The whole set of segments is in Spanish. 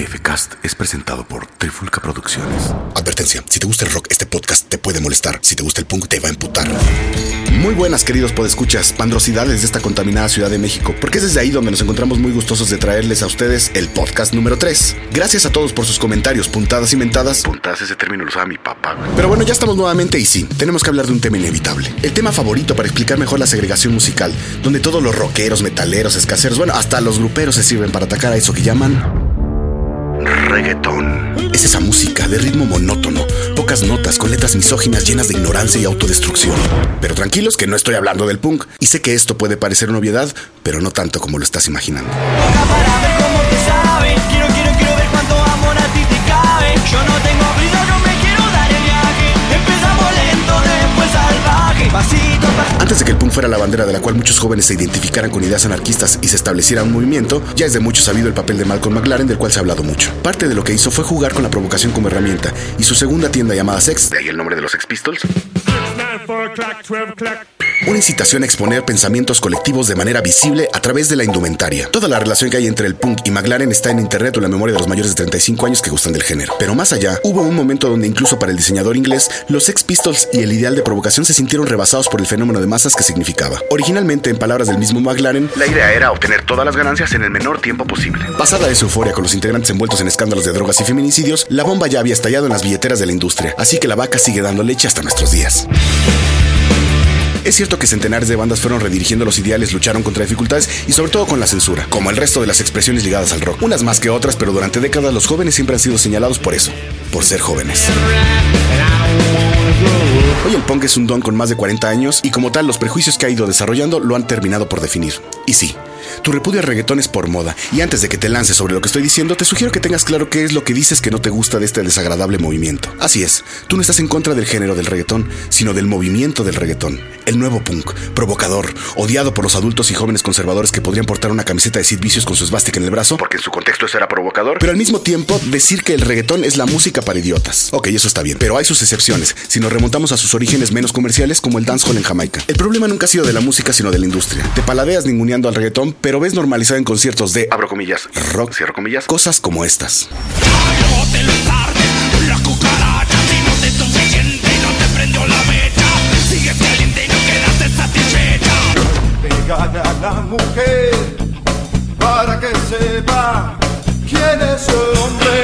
TFcast es presentado por Trifulca Producciones. Advertencia, si te gusta el rock, este podcast te puede molestar. Si te gusta el punk, te va a emputar. Muy buenas, queridos podescuchas, pandrosidades de esta contaminada Ciudad de México, porque es desde ahí donde nos encontramos muy gustosos de traerles a ustedes el podcast número 3. Gracias a todos por sus comentarios, puntadas y mentadas. Puntadas, ese término lo usaba mi papá. Pero bueno, ya estamos nuevamente y sí, tenemos que hablar de un tema inevitable. El tema favorito para explicar mejor la segregación musical, donde todos los rockeros, metaleros, escaseros, bueno, hasta los gruperos se sirven para atacar a eso que llaman Reggaetón. Es esa música de ritmo monótono, pocas notas, con letras misóginas llenas de ignorancia y autodestrucción. Pero tranquilos que no estoy hablando del punk, y sé que esto puede parecer una obviedad, pero no tanto como lo estás imaginando. Fuera la bandera de la cual muchos jóvenes se identificaran con ideas anarquistas y se estableciera un movimiento, ya es de mucho sabido el papel de Malcolm McLaren del cual se ha hablado mucho. Parte de lo que hizo fue jugar con la provocación como herramienta, y su segunda tienda llamada Sex, De ahí el nombre de los Sex Pistols. Nine, una incitación a exponer pensamientos colectivos de manera visible a través de la indumentaria. Toda la relación que hay entre el punk y McLaren está en internet o en la memoria de los mayores de 35 años que gustan del género. Pero más allá, hubo un momento donde incluso para el diseñador inglés, los Sex Pistols y el ideal de provocación se sintieron rebasados por el fenómeno de masas que significaba. Originalmente, en palabras del mismo McLaren, La idea era obtener todas las ganancias en el menor tiempo posible. Pasada esa euforia con los integrantes envueltos en escándalos de drogas y feminicidios, la bomba ya había estallado en las billeteras de la industria, así que la vaca sigue dando leche hasta nuestros días. Es cierto que centenares de bandas fueron redirigiendo los ideales, lucharon contra dificultades y sobre todo con la censura, como el resto de las expresiones ligadas al rock. Unas más que otras, pero durante décadas los jóvenes siempre han sido señalados por eso, por ser jóvenes. El punk es un don con más de 40 años y como tal los prejuicios que ha ido desarrollando lo han terminado por definir. Y sí, tu repudio al reggaetón es por moda y antes de que te lances sobre lo que estoy diciendo te sugiero que tengas claro qué es lo que dices que no te gusta de este desagradable movimiento. Así es, tú no estás en contra del género del reggaetón, sino del movimiento del reggaetón. El nuevo punk, provocador, odiado por los adultos y jóvenes conservadores que podrían portar una camiseta de Sid Vicious con su esvástica en el brazo, Porque en su contexto eso era provocador. pero al mismo tiempo decir que el reggaetón es la música para idiotas. Ok, eso está bien, pero hay sus excepciones, si nos remontamos a sus orígenes menos comerciales como el dancehall en Jamaica. El problema nunca ha sido de la música, sino de la industria. Te paladeas ninguneando al reggaetón, pero ves normalizado en conciertos de Abro comillas. rock, Cierro comillas. cosas como estas. Para que sepa quién es el hombre.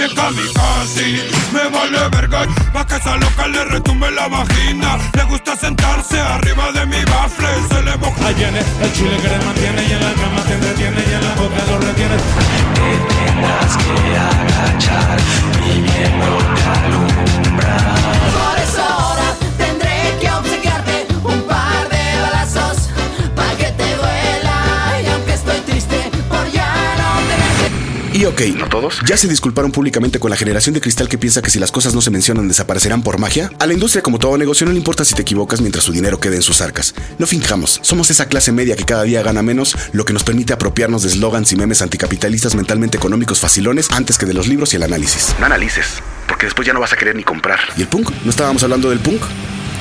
Bien kamikaze Me vale verga, pa' que esa loca le retumbe la vagina. Le gusta sentarse arriba de mi bafle Se le moja. Viene el chile que te mantiene y en la cama te entretiene y en la boca lo retiene. Y ok, ¿No todos? ¿Ya se disculparon públicamente con la generación de cristal que piensa que si las cosas no se mencionan desaparecerán por magia? A la industria, como todo negocio, no le importa si te equivocas mientras su dinero quede en sus arcas. No finjamos, somos esa clase media que cada día gana menos, lo que nos permite apropiarnos de eslogans y memes anticapitalistas mentalmente económicos facilones antes que de los libros y el análisis. No analices. Porque después ya no vas a querer ni comprar. ¿Y el punk? ¿No estábamos hablando del punk?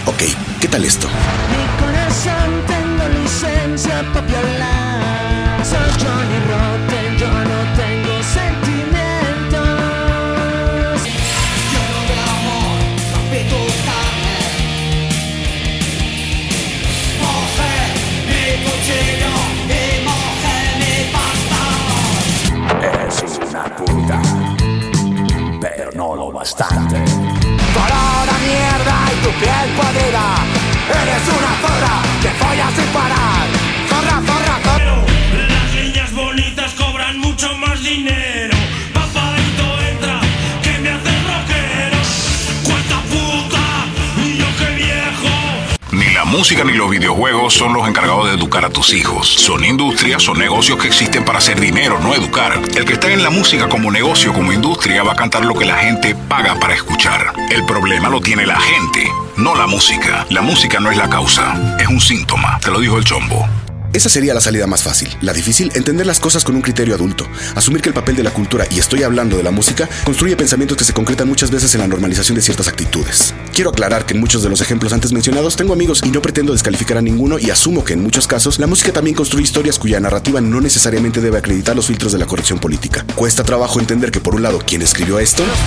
Ok, ¿qué tal esto? Mi corazón tengo licencia pa' violar. Pero bastante. Color a mierda y tu piel podrida. Eres una zorra que follas sin parar. Zorra, zorra, zorra. Las niñas bonitas cobran mucho más dinero música ni los videojuegos son los encargados de educar a tus hijos. Son industrias, son negocios que existen para hacer dinero, no educar. El que está en la música como negocio, como industria, va a cantar lo que la gente paga para escuchar. El problema lo tiene la gente, no la música. La música no es la causa, es un síntoma, te lo dijo el chombo. Esa sería la salida más fácil. La difícil, entender las cosas con un criterio adulto. Asumir que el papel de la cultura, y estoy hablando de la música, construye pensamientos que se concretan muchas veces en la normalización de ciertas actitudes. Quiero aclarar que en muchos de los ejemplos antes mencionados tengo amigos y no pretendo descalificar a ninguno y asumo que en muchos casos la música también construye historias cuya narrativa no necesariamente debe acreditar los filtros de la corrección política. Cuesta trabajo entender que por un lado quien escribió esto Los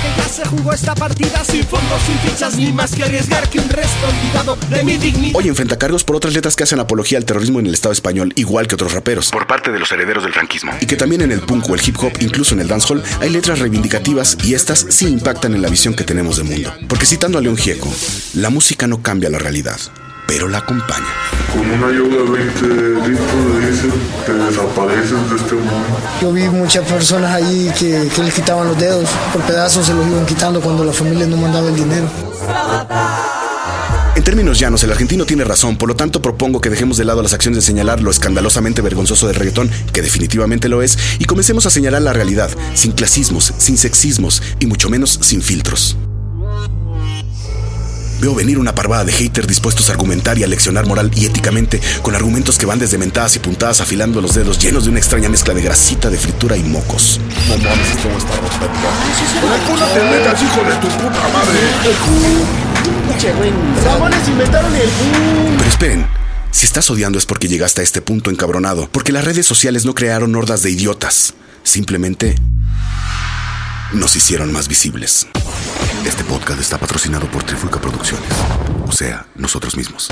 que ya se jugó esta partida sin fondos, sin fichas, ni más que arriesgar que un resto olvidado de mi dignidad. hoy enfrenta cargos por otras letras que hacen apología al terrorismo en el Estado español, igual que otros raperos. Por parte de los herederos del franquismo. Y que también en el punk o el hip hop, incluso en el dancehall, hay letras reivindicativas y estas sí impactan en la visión que tenemos del mundo. Porque citando a León Gieco, la música no cambia la realidad, pero la acompaña. Con una lluvia de 20 litros te desapareces de este mundo. Yo vi muchas personas ahí que, que les quitaban los dedos, por pedazos se los iban quitando cuando la familia no mandaba el dinero. En términos llanos, el argentino tiene razón, por lo tanto propongo que dejemos de lado las acciones de señalar lo escandalosamente vergonzoso del reggaetón, que definitivamente lo es, y comencemos a señalar la realidad, sin clasismos, sin sexismos y mucho menos sin filtros. Veo venir una parvada de haters dispuestos a argumentar y a leccionar moral y éticamente, con argumentos que van desde mentadas y puntadas afilando los dedos, llenos de una extraña mezcla de grasita, de fritura y mocos. Con el culo te metas, hijo de tu puta madre. Pero esperen, si estás odiando es porque llegaste a este punto encabronado, porque las redes sociales no crearon hordas de idiotas, simplemente nos hicieron más visibles. Este podcast está patrocinado por Trifulca Producciones, o sea, nosotros mismos.